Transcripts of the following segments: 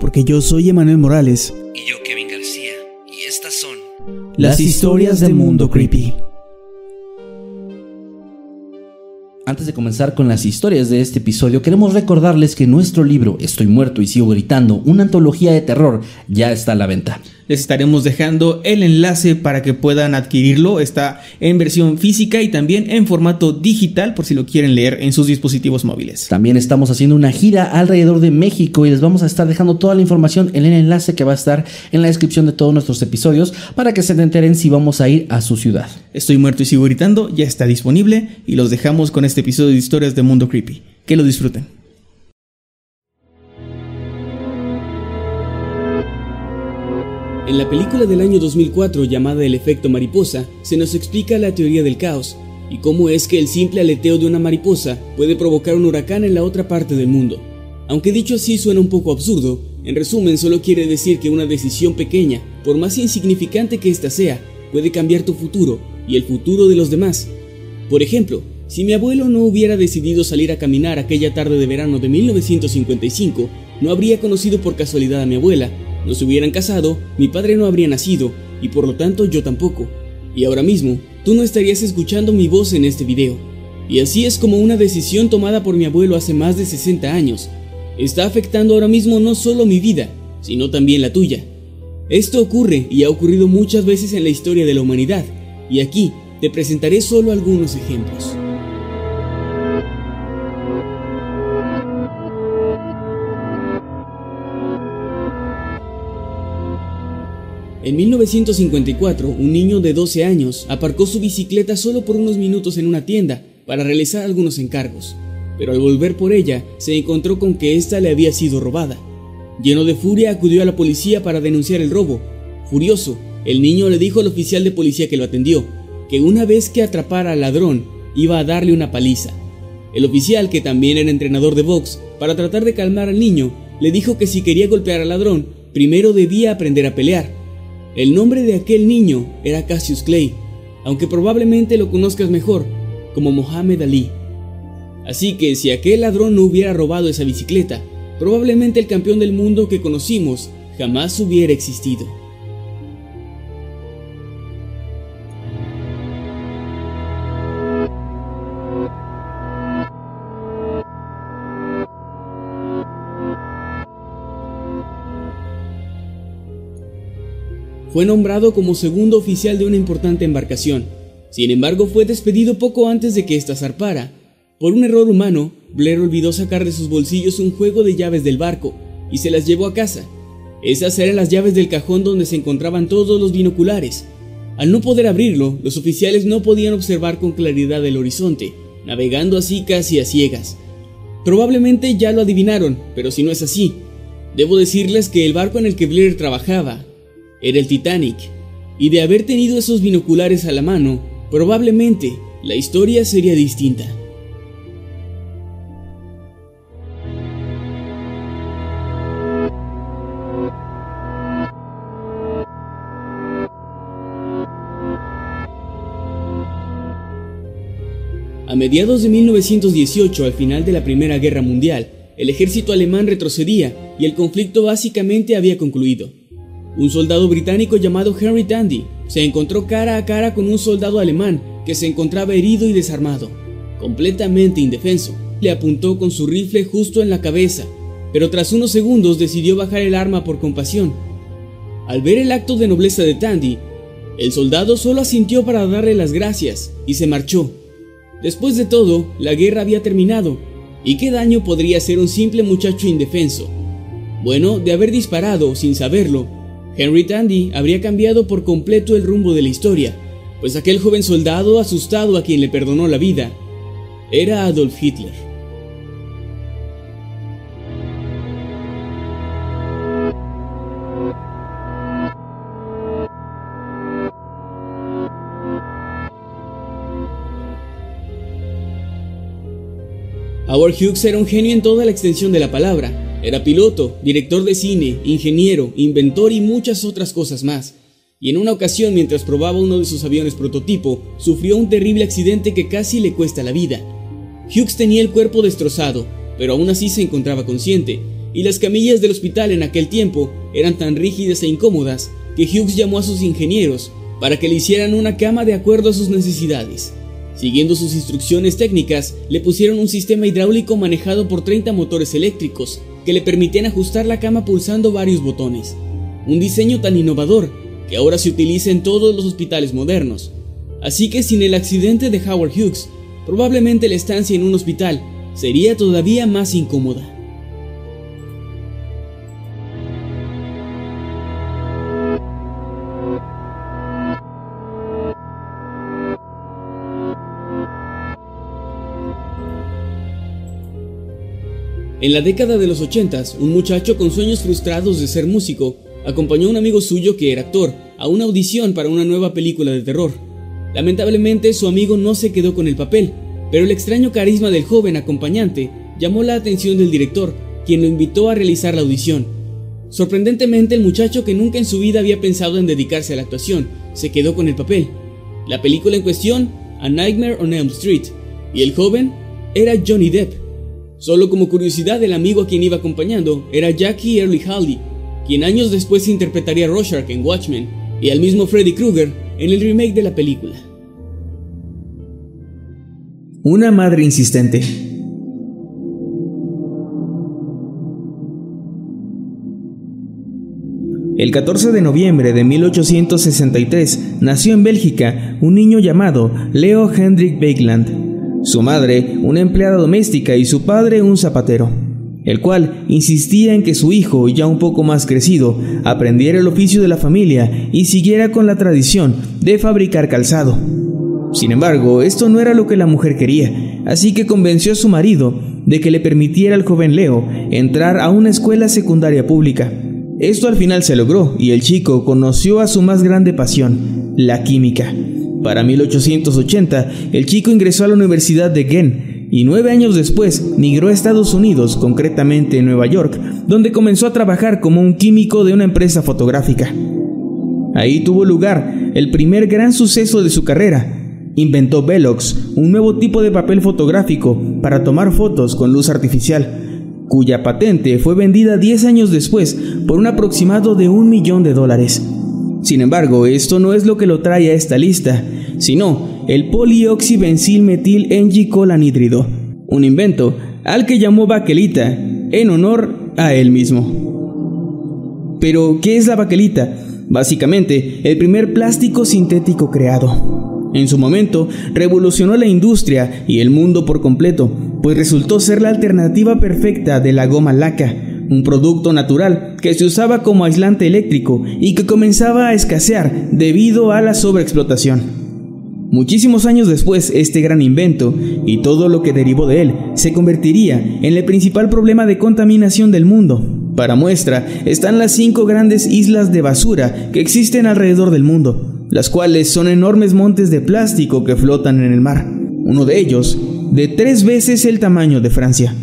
porque yo soy Emanuel Morales. Y yo, Kevin García. Y estas son Las historias del mundo creepy. Antes de comenzar con las historias de este episodio, queremos recordarles que nuestro libro Estoy muerto y sigo gritando, una antología de terror, ya está a la venta. Les estaremos dejando el enlace para que puedan adquirirlo. Está en versión física y también en formato digital por si lo quieren leer en sus dispositivos móviles. También estamos haciendo una gira alrededor de México y les vamos a estar dejando toda la información en el enlace que va a estar en la descripción de todos nuestros episodios para que se enteren si vamos a ir a su ciudad. Estoy muerto y sigo gritando, ya está disponible y los dejamos con este episodio de historias de Mundo Creepy. Que lo disfruten. En la película del año 2004 llamada El efecto mariposa, se nos explica la teoría del caos y cómo es que el simple aleteo de una mariposa puede provocar un huracán en la otra parte del mundo. Aunque dicho así suena un poco absurdo, en resumen solo quiere decir que una decisión pequeña, por más insignificante que ésta sea, puede cambiar tu futuro y el futuro de los demás. Por ejemplo, si mi abuelo no hubiera decidido salir a caminar aquella tarde de verano de 1955, no habría conocido por casualidad a mi abuela, no se hubieran casado, mi padre no habría nacido, y por lo tanto yo tampoco. Y ahora mismo, tú no estarías escuchando mi voz en este video. Y así es como una decisión tomada por mi abuelo hace más de 60 años está afectando ahora mismo no solo mi vida, sino también la tuya. Esto ocurre y ha ocurrido muchas veces en la historia de la humanidad, y aquí te presentaré solo algunos ejemplos. En 1954, un niño de 12 años aparcó su bicicleta solo por unos minutos en una tienda para realizar algunos encargos, pero al volver por ella se encontró con que ésta le había sido robada. Lleno de furia acudió a la policía para denunciar el robo. Furioso, el niño le dijo al oficial de policía que lo atendió que una vez que atrapara al ladrón iba a darle una paliza. El oficial, que también era entrenador de box, para tratar de calmar al niño, le dijo que si quería golpear al ladrón, primero debía aprender a pelear. El nombre de aquel niño era Cassius Clay, aunque probablemente lo conozcas mejor como Mohamed Ali. Así que si aquel ladrón no hubiera robado esa bicicleta, probablemente el campeón del mundo que conocimos jamás hubiera existido. Fue nombrado como segundo oficial de una importante embarcación. Sin embargo, fue despedido poco antes de que ésta zarpara. Por un error humano, Blair olvidó sacar de sus bolsillos un juego de llaves del barco y se las llevó a casa. Esas eran las llaves del cajón donde se encontraban todos los binoculares. Al no poder abrirlo, los oficiales no podían observar con claridad el horizonte, navegando así casi a ciegas. Probablemente ya lo adivinaron, pero si no es así, debo decirles que el barco en el que Blair trabajaba era el Titanic, y de haber tenido esos binoculares a la mano, probablemente la historia sería distinta. A mediados de 1918, al final de la Primera Guerra Mundial, el ejército alemán retrocedía y el conflicto básicamente había concluido. Un soldado británico llamado Henry Tandy se encontró cara a cara con un soldado alemán que se encontraba herido y desarmado, completamente indefenso. le apuntó con su rifle justo en la cabeza, pero tras unos segundos decidió bajar el arma por compasión. Al ver el acto de nobleza de Tandy, el soldado solo asintió para darle las gracias y se marchó. Después de todo, la guerra había terminado, y qué daño podría hacer un simple muchacho indefenso. Bueno, de haber disparado sin saberlo, Henry Tandy habría cambiado por completo el rumbo de la historia, pues aquel joven soldado asustado a quien le perdonó la vida era Adolf Hitler. Howard Hughes era un genio en toda la extensión de la palabra. Era piloto, director de cine, ingeniero, inventor y muchas otras cosas más y en una ocasión mientras probaba uno de sus aviones prototipo, sufrió un terrible accidente que casi le cuesta la vida. Hughes tenía el cuerpo destrozado, pero aún así se encontraba consciente, y las camillas del hospital en aquel tiempo eran tan rígidas e incómodas que Hughes llamó a sus ingenieros para que le hicieran una cama de acuerdo a sus necesidades. Siguiendo sus instrucciones técnicas, le pusieron un sistema hidráulico manejado por 30 motores eléctricos que le permitían ajustar la cama pulsando varios botones. Un diseño tan innovador que ahora se utiliza en todos los hospitales modernos. Así que sin el accidente de Howard Hughes, probablemente la estancia en un hospital sería todavía más incómoda. En la década de los 80, un muchacho con sueños frustrados de ser músico acompañó a un amigo suyo que era actor a una audición para una nueva película de terror. Lamentablemente su amigo no se quedó con el papel, pero el extraño carisma del joven acompañante llamó la atención del director, quien lo invitó a realizar la audición. Sorprendentemente el muchacho que nunca en su vida había pensado en dedicarse a la actuación, se quedó con el papel. La película en cuestión, A Nightmare on Elm Street, y el joven era Johnny Depp. Solo como curiosidad, el amigo a quien iba acompañando era Jackie Early Haley, quien años después interpretaría a Rorschach en Watchmen y al mismo Freddy Krueger en el remake de la película. Una madre insistente. El 14 de noviembre de 1863 nació en Bélgica un niño llamado Leo Hendrik Beekland. Su madre, una empleada doméstica, y su padre, un zapatero el cual insistía en que su hijo, ya un poco más crecido, aprendiera el oficio de la familia y siguiera con la tradición de fabricar calzado. Sin embargo, esto no era lo que la mujer quería, así que convenció a su marido de que le permitiera al joven Leo entrar a una escuela secundaria pública. Esto al final se logró y el chico conoció a su más grande pasión, la química. Para 1880, el chico ingresó a la Universidad de Ghent y nueve años después migró a Estados Unidos, concretamente en Nueva York, donde comenzó a trabajar como un químico de una empresa fotográfica. Ahí tuvo lugar el primer gran suceso de su carrera. Inventó Velox, un nuevo tipo de papel fotográfico para tomar fotos con luz artificial, cuya patente fue vendida 10 años después por un aproximado de un millón de dólares. Sin embargo, esto no es lo que lo trae a esta lista, sino el polioxibencilmetil engicolanhídrido, un invento al que llamó baquelita en honor a él mismo. Pero, ¿qué es la baquelita? Básicamente, el primer plástico sintético creado. En su momento, revolucionó la industria y el mundo por completo, pues resultó ser la alternativa perfecta de la goma laca, un producto natural que se usaba como aislante eléctrico y que comenzaba a escasear debido a la sobreexplotación. Muchísimos años después, este gran invento y todo lo que derivó de él se convertiría en el principal problema de contaminación del mundo. Para muestra están las cinco grandes islas de basura que existen alrededor del mundo, las cuales son enormes montes de plástico que flotan en el mar, uno de ellos de tres veces el tamaño de Francia.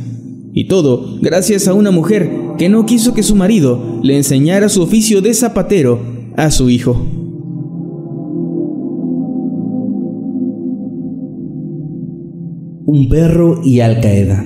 Y todo gracias a una mujer que no quiso que su marido le enseñara su oficio de zapatero a su hijo. un perro y Al Qaeda.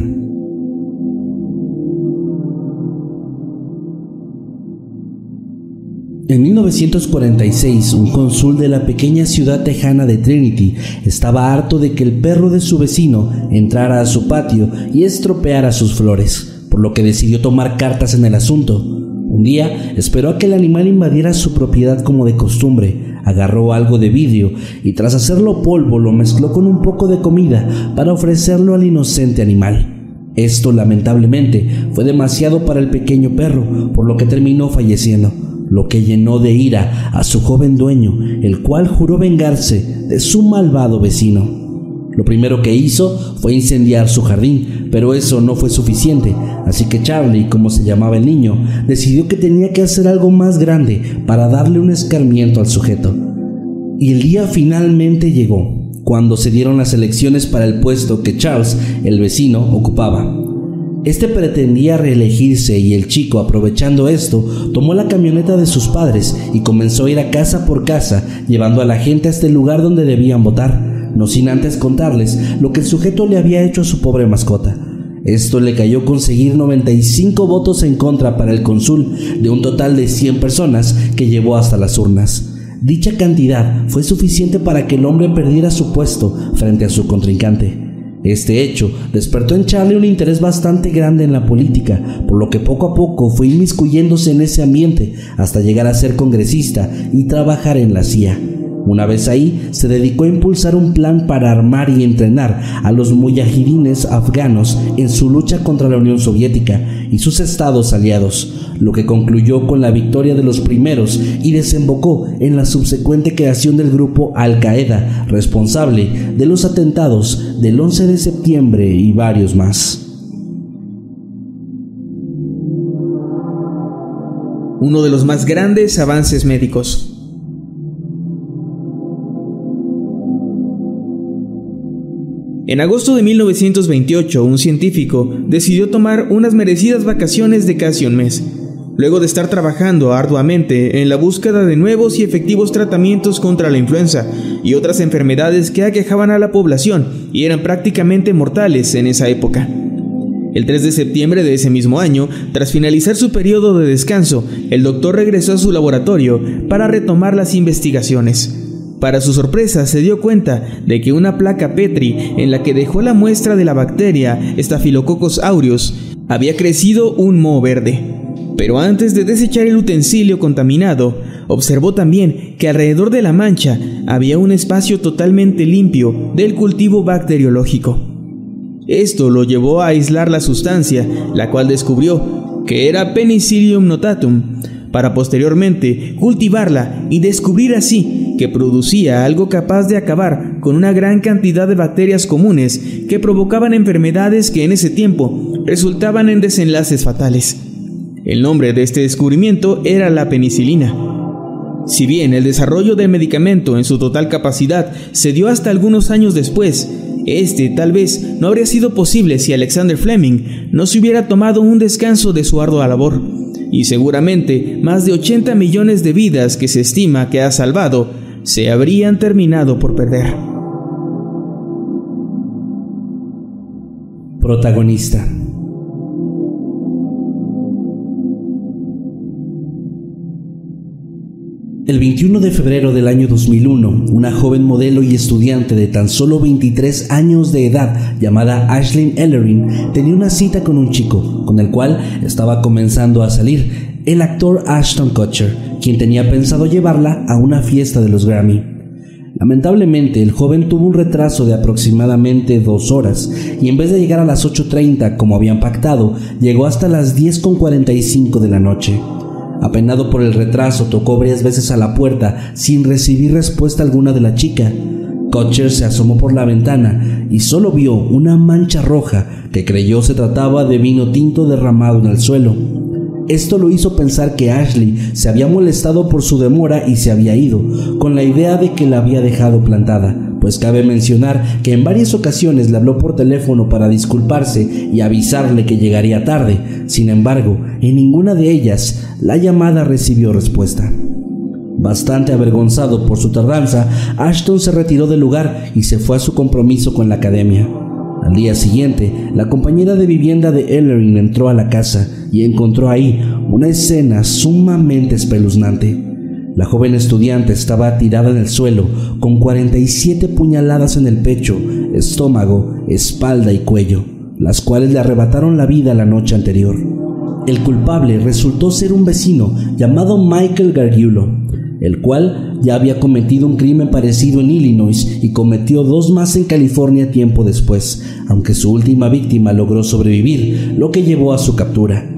En 1946, un cónsul de la pequeña ciudad tejana de Trinity estaba harto de que el perro de su vecino entrara a su patio y estropeara sus flores, por lo que decidió tomar cartas en el asunto. Un día esperó a que el animal invadiera su propiedad como de costumbre, agarró algo de vidrio y tras hacerlo polvo lo mezcló con un poco de comida para ofrecerlo al inocente animal. Esto lamentablemente fue demasiado para el pequeño perro, por lo que terminó falleciendo, lo que llenó de ira a su joven dueño, el cual juró vengarse de su malvado vecino. Lo primero que hizo fue incendiar su jardín, pero eso no fue suficiente, así que Charlie, como se llamaba el niño, decidió que tenía que hacer algo más grande para darle un escarmiento al sujeto. Y el día finalmente llegó, cuando se dieron las elecciones para el puesto que Charles, el vecino, ocupaba. Este pretendía reelegirse y el chico, aprovechando esto, tomó la camioneta de sus padres y comenzó a ir a casa por casa, llevando a la gente hasta el lugar donde debían votar no sin antes contarles lo que el sujeto le había hecho a su pobre mascota. Esto le cayó conseguir 95 votos en contra para el cónsul de un total de 100 personas que llevó hasta las urnas. Dicha cantidad fue suficiente para que el hombre perdiera su puesto frente a su contrincante. Este hecho despertó en Charlie un interés bastante grande en la política, por lo que poco a poco fue inmiscuyéndose en ese ambiente hasta llegar a ser congresista y trabajar en la CIA. Una vez ahí, se dedicó a impulsar un plan para armar y entrenar a los muyahidines afganos en su lucha contra la Unión Soviética y sus estados aliados, lo que concluyó con la victoria de los primeros y desembocó en la subsecuente creación del grupo Al-Qaeda, responsable de los atentados del 11 de septiembre y varios más. Uno de los más grandes avances médicos. En agosto de 1928, un científico decidió tomar unas merecidas vacaciones de casi un mes, luego de estar trabajando arduamente en la búsqueda de nuevos y efectivos tratamientos contra la influenza y otras enfermedades que aquejaban a la población y eran prácticamente mortales en esa época. El 3 de septiembre de ese mismo año, tras finalizar su periodo de descanso, el doctor regresó a su laboratorio para retomar las investigaciones. Para su sorpresa, se dio cuenta de que una placa Petri en la que dejó la muestra de la bacteria Staphylococcus aureus había crecido un moho verde. Pero antes de desechar el utensilio contaminado, observó también que alrededor de la mancha había un espacio totalmente limpio del cultivo bacteriológico. Esto lo llevó a aislar la sustancia, la cual descubrió que era Penicillium notatum, para posteriormente cultivarla y descubrir así que producía algo capaz de acabar con una gran cantidad de bacterias comunes que provocaban enfermedades que en ese tiempo resultaban en desenlaces fatales. El nombre de este descubrimiento era la penicilina. Si bien el desarrollo del medicamento en su total capacidad se dio hasta algunos años después, este tal vez no habría sido posible si Alexander Fleming no se hubiera tomado un descanso de su ardua labor y seguramente más de 80 millones de vidas que se estima que ha salvado se habrían terminado por perder. Protagonista El 21 de febrero del año 2001, una joven modelo y estudiante de tan solo 23 años de edad llamada Ashlyn Ellerin tenía una cita con un chico, con el cual estaba comenzando a salir, el actor Ashton Kutcher, quien tenía pensado llevarla a una fiesta de los Grammy. Lamentablemente, el joven tuvo un retraso de aproximadamente dos horas y en vez de llegar a las 8.30 como habían pactado, llegó hasta las 10.45 de la noche. Apenado por el retraso, tocó varias veces a la puerta sin recibir respuesta alguna de la chica. Kutcher se asomó por la ventana y solo vio una mancha roja que creyó se trataba de vino tinto derramado en el suelo. Esto lo hizo pensar que Ashley se había molestado por su demora y se había ido, con la idea de que la había dejado plantada pues cabe mencionar que en varias ocasiones le habló por teléfono para disculparse y avisarle que llegaría tarde. Sin embargo, en ninguna de ellas la llamada recibió respuesta. Bastante avergonzado por su tardanza, Ashton se retiró del lugar y se fue a su compromiso con la academia. Al día siguiente, la compañera de vivienda de Ellerin entró a la casa y encontró ahí una escena sumamente espeluznante. La joven estudiante estaba tirada en el suelo con 47 puñaladas en el pecho, estómago, espalda y cuello, las cuales le arrebataron la vida la noche anterior. El culpable resultó ser un vecino llamado Michael Gargiulo, el cual ya había cometido un crimen parecido en Illinois y cometió dos más en California tiempo después, aunque su última víctima logró sobrevivir, lo que llevó a su captura.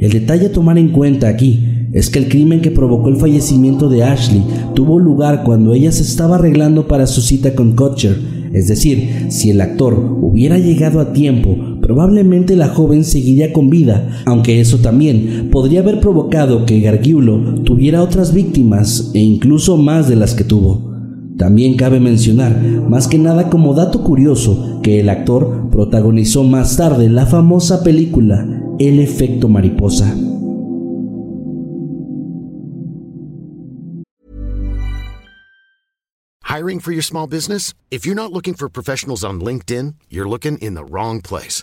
El detalle a tomar en cuenta aquí es que el crimen que provocó el fallecimiento de Ashley tuvo lugar cuando ella se estaba arreglando para su cita con Kutcher, es decir, si el actor hubiera llegado a tiempo, probablemente la joven seguiría con vida, aunque eso también podría haber provocado que Gargiulo tuviera otras víctimas e incluso más de las que tuvo. También cabe mencionar, más que nada como dato curioso, que el actor protagonizó más tarde la famosa película El efecto mariposa. Hiring for your small business? If you're not looking for professionals on LinkedIn, you're looking in the wrong place.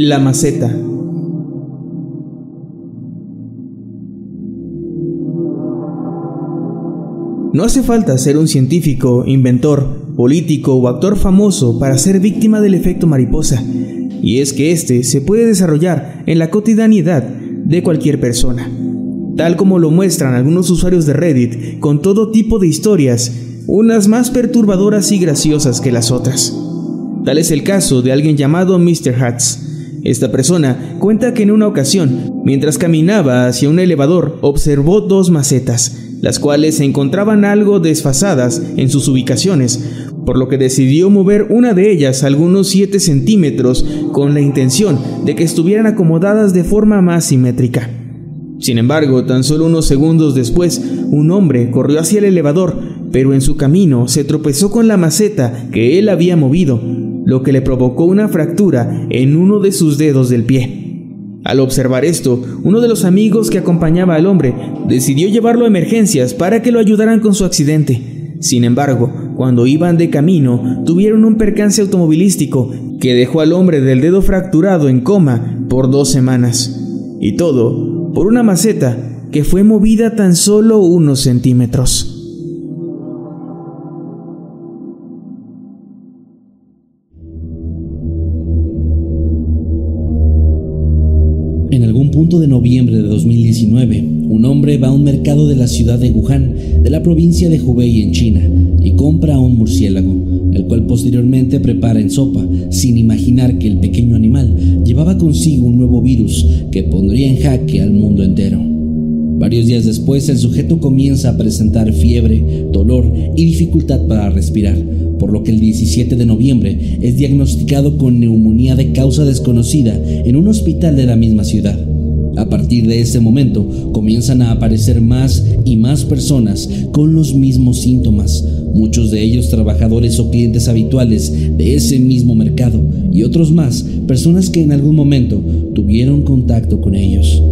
La maceta. No hace falta ser un científico, inventor, político o actor famoso para ser víctima del efecto mariposa, y es que este se puede desarrollar en la cotidianidad de cualquier persona, tal como lo muestran algunos usuarios de Reddit con todo tipo de historias, unas más perturbadoras y graciosas que las otras. Tal es el caso de alguien llamado Mr. Hats, esta persona cuenta que en una ocasión, mientras caminaba hacia un elevador, observó dos macetas, las cuales se encontraban algo desfasadas en sus ubicaciones, por lo que decidió mover una de ellas algunos 7 centímetros con la intención de que estuvieran acomodadas de forma más simétrica. Sin embargo, tan solo unos segundos después, un hombre corrió hacia el elevador, pero en su camino se tropezó con la maceta que él había movido, lo que le provocó una fractura en uno de sus dedos del pie. Al observar esto, uno de los amigos que acompañaba al hombre decidió llevarlo a emergencias para que lo ayudaran con su accidente. Sin embargo, cuando iban de camino, tuvieron un percance automovilístico que dejó al hombre del dedo fracturado en coma por dos semanas. Y todo por una maceta que fue movida tan solo unos centímetros. En algún punto de noviembre de 2019, un hombre va a un mercado de la ciudad de Wuhan, de la provincia de Hubei en China, y compra un murciélago, el cual posteriormente prepara en sopa, sin imaginar que el pequeño animal llevaba consigo un nuevo virus que pondría en jaque al mundo entero. Varios días después, el sujeto comienza a presentar fiebre, dolor y dificultad para respirar, por lo que el 17 de noviembre es diagnosticado con neumonía de causa desconocida en un hospital de la misma ciudad. A partir de ese momento comienzan a aparecer más y más personas con los mismos síntomas, muchos de ellos trabajadores o clientes habituales de ese mismo mercado y otros más personas que en algún momento tuvieron contacto con ellos.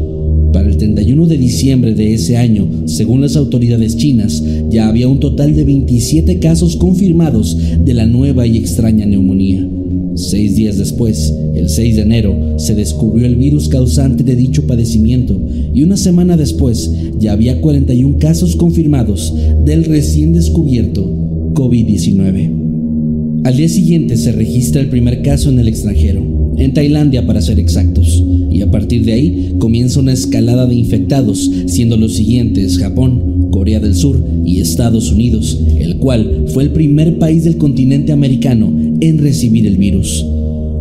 Para el 31 de diciembre de ese año, según las autoridades chinas, ya había un total de 27 casos confirmados de la nueva y extraña neumonía. Seis días después, el 6 de enero, se descubrió el virus causante de dicho padecimiento y una semana después ya había 41 casos confirmados del recién descubierto COVID-19. Al día siguiente se registra el primer caso en el extranjero, en Tailandia para ser exactos, y a partir de ahí comienza una escalada de infectados, siendo los siguientes Japón, Corea del Sur y Estados Unidos, el cual fue el primer país del continente americano en recibir el virus.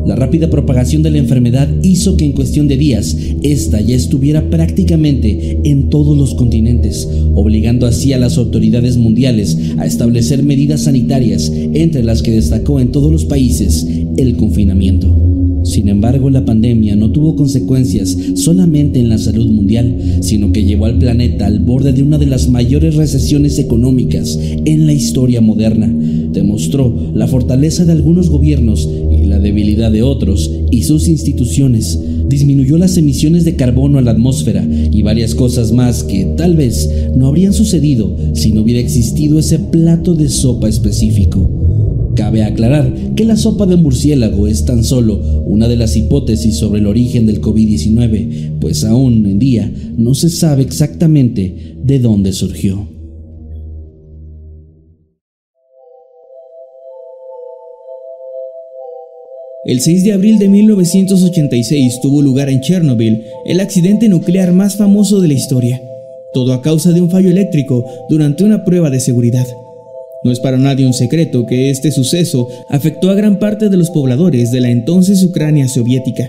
La rápida propagación de la enfermedad hizo que en cuestión de días esta ya estuviera prácticamente en todos los continentes, obligando así a las autoridades mundiales a establecer medidas sanitarias, entre las que destacó en todos los países el confinamiento. Sin embargo, la pandemia no tuvo consecuencias solamente en la salud mundial, sino que llevó al planeta al borde de una de las mayores recesiones económicas en la historia moderna. Demostró la fortaleza de algunos gobiernos y la debilidad de otros y sus instituciones. Disminuyó las emisiones de carbono a la atmósfera y varias cosas más que tal vez no habrían sucedido si no hubiera existido ese plato de sopa específico. Cabe aclarar que la sopa de murciélago es tan solo una de las hipótesis sobre el origen del COVID-19, pues aún en día no se sabe exactamente de dónde surgió. El 6 de abril de 1986 tuvo lugar en Chernobyl el accidente nuclear más famoso de la historia, todo a causa de un fallo eléctrico durante una prueba de seguridad. No es para nadie un secreto que este suceso afectó a gran parte de los pobladores de la entonces Ucrania soviética,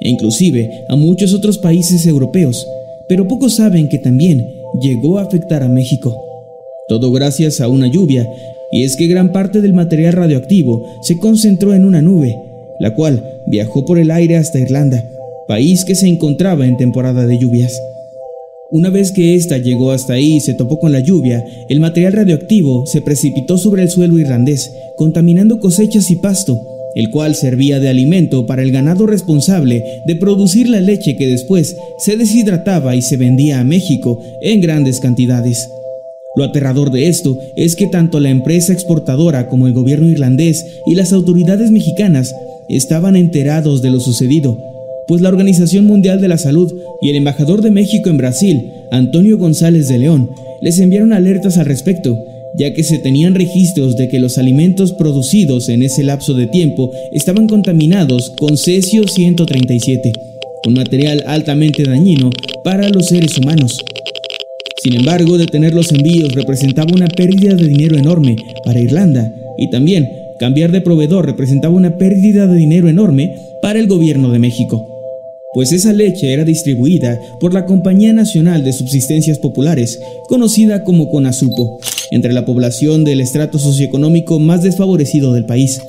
e inclusive a muchos otros países europeos, pero pocos saben que también llegó a afectar a México. Todo gracias a una lluvia, y es que gran parte del material radioactivo se concentró en una nube, la cual viajó por el aire hasta Irlanda, país que se encontraba en temporada de lluvias. Una vez que ésta llegó hasta ahí y se topó con la lluvia, el material radioactivo se precipitó sobre el suelo irlandés, contaminando cosechas y pasto, el cual servía de alimento para el ganado responsable de producir la leche que después se deshidrataba y se vendía a México en grandes cantidades. Lo aterrador de esto es que tanto la empresa exportadora como el gobierno irlandés y las autoridades mexicanas estaban enterados de lo sucedido, pues la Organización Mundial de la Salud y el embajador de México en Brasil, Antonio González de León, les enviaron alertas al respecto, ya que se tenían registros de que los alimentos producidos en ese lapso de tiempo estaban contaminados con cesio 137, un material altamente dañino para los seres humanos. Sin embargo, detener los envíos representaba una pérdida de dinero enorme para Irlanda y también cambiar de proveedor representaba una pérdida de dinero enorme para el gobierno de México pues esa leche era distribuida por la Compañía Nacional de Subsistencias Populares, conocida como CONASUPO, entre la población del estrato socioeconómico más desfavorecido del país.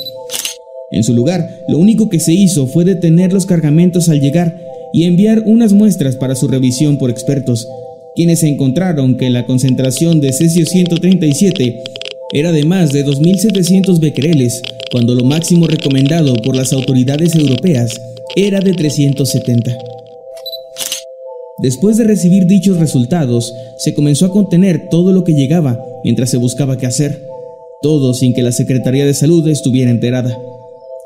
En su lugar, lo único que se hizo fue detener los cargamentos al llegar y enviar unas muestras para su revisión por expertos, quienes encontraron que la concentración de cesio 137 era de más de 2.700 becquereles, cuando lo máximo recomendado por las autoridades europeas era de 370. Después de recibir dichos resultados, se comenzó a contener todo lo que llegaba mientras se buscaba qué hacer, todo sin que la Secretaría de Salud estuviera enterada.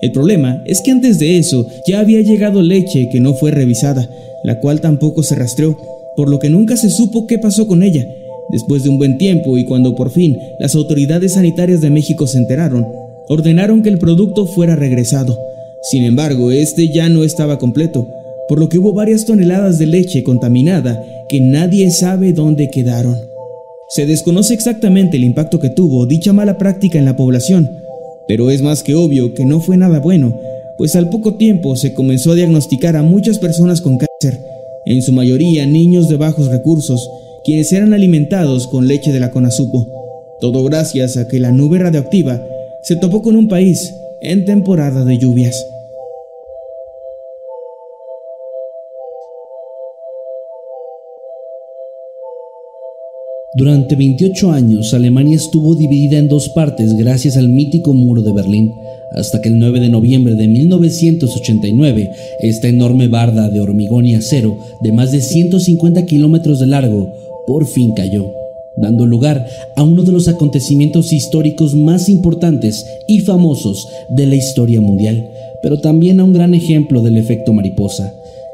El problema es que antes de eso ya había llegado leche que no fue revisada, la cual tampoco se rastreó, por lo que nunca se supo qué pasó con ella. Después de un buen tiempo y cuando por fin las autoridades sanitarias de México se enteraron, ordenaron que el producto fuera regresado. Sin embargo, este ya no estaba completo, por lo que hubo varias toneladas de leche contaminada que nadie sabe dónde quedaron. Se desconoce exactamente el impacto que tuvo dicha mala práctica en la población, pero es más que obvio que no fue nada bueno, pues al poco tiempo se comenzó a diagnosticar a muchas personas con cáncer, en su mayoría niños de bajos recursos, quienes eran alimentados con leche de la Conasupo. Todo gracias a que la nube radioactiva se topó con un país en temporada de lluvias. Durante 28 años, Alemania estuvo dividida en dos partes gracias al mítico muro de Berlín, hasta que el 9 de noviembre de 1989, esta enorme barda de hormigón y acero de más de 150 kilómetros de largo por fin cayó, dando lugar a uno de los acontecimientos históricos más importantes y famosos de la historia mundial, pero también a un gran ejemplo del efecto mariposa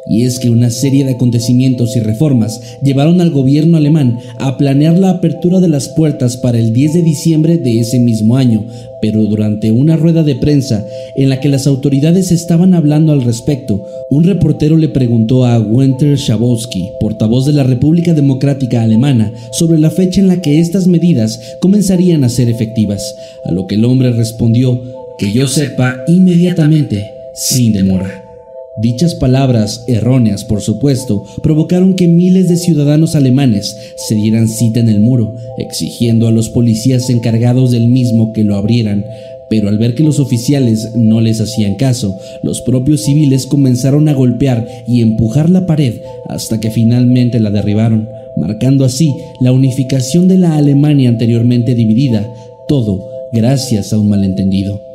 y es que una serie de acontecimientos y reformas llevaron al gobierno alemán a planear la apertura de las puertas para el 10 de diciembre de ese mismo año, pero durante una rueda de prensa en la que las autoridades estaban hablando al respecto, un reportero le preguntó a Winter Schabowski, portavoz de la República Democrática Alemana, sobre la fecha en la que estas medidas comenzarían a ser efectivas, a lo que el hombre respondió que yo sepa inmediatamente, sin demora. Dichas palabras, erróneas por supuesto, provocaron que miles de ciudadanos alemanes se dieran cita en el muro, exigiendo a los policías encargados del mismo que lo abrieran, Pero al ver que los oficiales no les hacían caso, los propios civiles comenzaron a golpear y empujar la pared hasta que finalmente la derribaron, marcando así la unificación de la Alemania anteriormente dividida, todo gracias a un malentendido.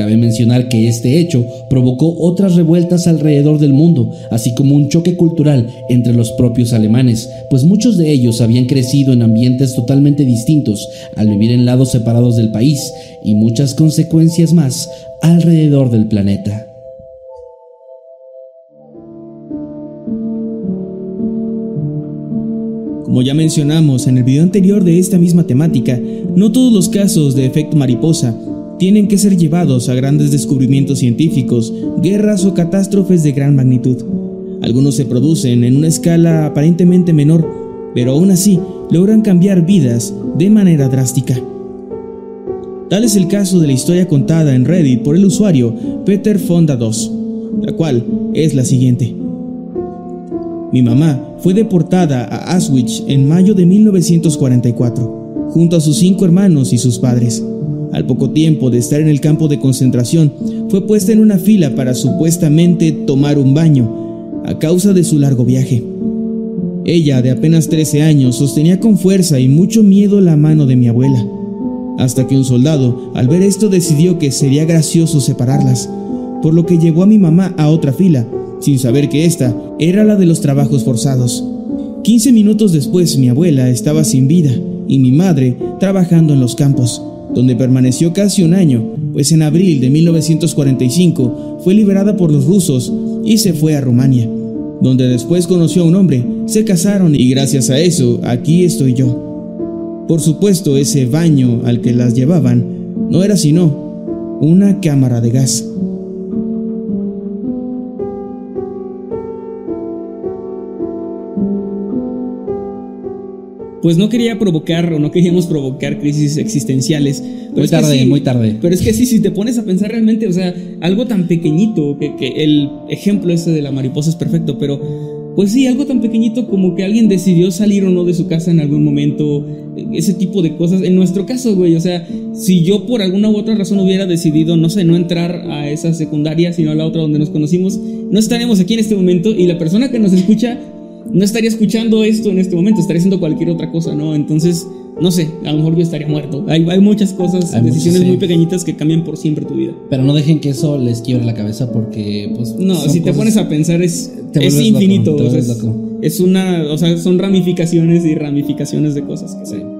Cabe mencionar que este hecho provocó otras revueltas alrededor del mundo, así como un choque cultural entre los propios alemanes, pues muchos de ellos habían crecido en ambientes totalmente distintos al vivir en lados separados del país y muchas consecuencias más alrededor del planeta. Como ya mencionamos en el video anterior de esta misma temática, no todos los casos de efecto mariposa tienen que ser llevados a grandes descubrimientos científicos, guerras o catástrofes de gran magnitud. Algunos se producen en una escala aparentemente menor, pero aún así logran cambiar vidas de manera drástica. Tal es el caso de la historia contada en Reddit por el usuario Peter Fonda 2, la cual es la siguiente. Mi mamá fue deportada a Auschwitz en mayo de 1944, junto a sus cinco hermanos y sus padres. Al poco tiempo de estar en el campo de concentración, fue puesta en una fila para supuestamente tomar un baño, a causa de su largo viaje. Ella, de apenas 13 años, sostenía con fuerza y mucho miedo la mano de mi abuela, hasta que un soldado, al ver esto, decidió que sería gracioso separarlas, por lo que llevó a mi mamá a otra fila, sin saber que esta era la de los trabajos forzados. 15 minutos después mi abuela estaba sin vida y mi madre trabajando en los campos donde permaneció casi un año, pues en abril de 1945 fue liberada por los rusos y se fue a Rumania, donde después conoció a un hombre, se casaron y gracias a eso aquí estoy yo. Por supuesto, ese baño al que las llevaban no era sino una cámara de gas. Pues no quería provocar o no queríamos provocar crisis existenciales. muy tarde, muy tarde. Pero es que sí, si te pones a pensar realmente, o sea, algo tan pequeñito, que, que, el ejemplo ese de la mariposa es perfecto, pero pues sí, algo tan pequeñito como que alguien decidió salir o no de su casa en algún momento, ese tipo de cosas. En nuestro caso, güey, o sea, si yo por alguna u otra razón hubiera decidido, no sé, no entrar a esa secundaria, sino a la otra donde nos conocimos, no estaríamos aquí en este momento y la persona que nos escucha no estaría escuchando esto en este momento, estaría haciendo cualquier otra cosa, ¿no? Entonces, no sé, a lo mejor yo estaría muerto. Hay, muchas cosas, decisiones muy pequeñitas que cambian por siempre tu vida. Pero no dejen que eso les quiebre la cabeza porque, pues. No, si te pones a pensar, es, es infinito. es, una. O sea, son ramificaciones y ramificaciones de cosas que se.